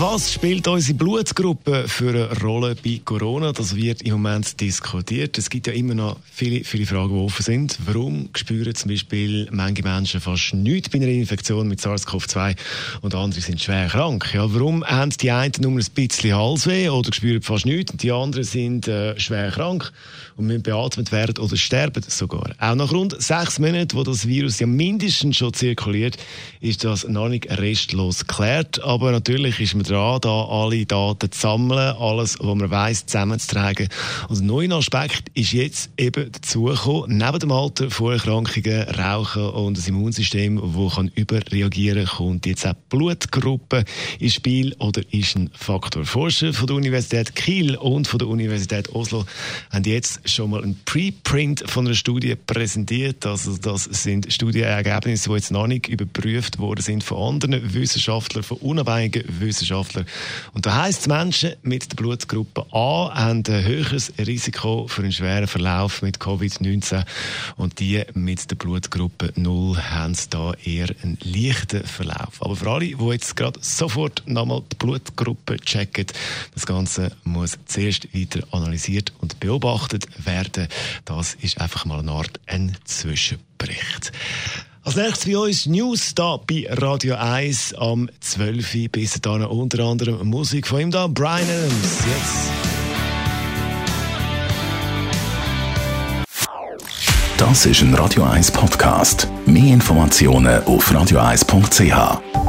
was spielt unsere Blutgruppe für eine Rolle bei Corona? Das wird im Moment diskutiert. Es gibt ja immer noch viele, viele Fragen, die offen sind. Warum spüren zum Beispiel manche Menschen fast nichts bei einer Infektion mit SARS-CoV-2 und andere sind schwer krank? Ja, warum haben die einen nur ein bisschen Halsweh oder spüren fast nichts und die anderen sind äh, schwer krank und müssen beatmet werden oder sterben sogar? Auch nach rund sechs Monaten, wo das Virus ja mindestens schon zirkuliert, ist das noch nicht restlos geklärt. Aber natürlich ist man dran, da alle Daten zu sammeln, alles, was man weiss, zusammenzutragen. Und ein neuer Aspekt ist jetzt eben dazugekommen, neben dem Alter, Vorerkrankungen, Rauchen und das Immunsystem, das überreagieren kann, kommt jetzt auch Blutgruppe ins Spiel oder ist ein Faktor. Forscher von der Universität Kiel und von der Universität Oslo haben jetzt schon mal ein Preprint von einer Studie präsentiert. Also das sind Studienergebnisse, die jetzt noch nicht überprüft worden sind von anderen Wissenschaftlern, von unabhängigen Wissenschaftlern Wissenschaftler. Und da heisst es, Menschen mit der Blutgruppe A haben ein höheres Risiko für einen schweren Verlauf mit Covid-19 und die mit der Blutgruppe 0 haben da eher einen leichten Verlauf. Aber für alle, die jetzt gerade sofort nochmal die Blutgruppe checken, das Ganze muss zuerst weiter analysiert und beobachtet werden. Das ist einfach mal eine Art ein Zwischenbericht. Als nächstes bei uns News da bei Radio 1 am 12. Uhr. Bis dahin unter anderem Musik von ihm da, Brian Adams. Jetzt. Das ist ein Radio 1 Podcast. Mehr Informationen auf radio1.ch.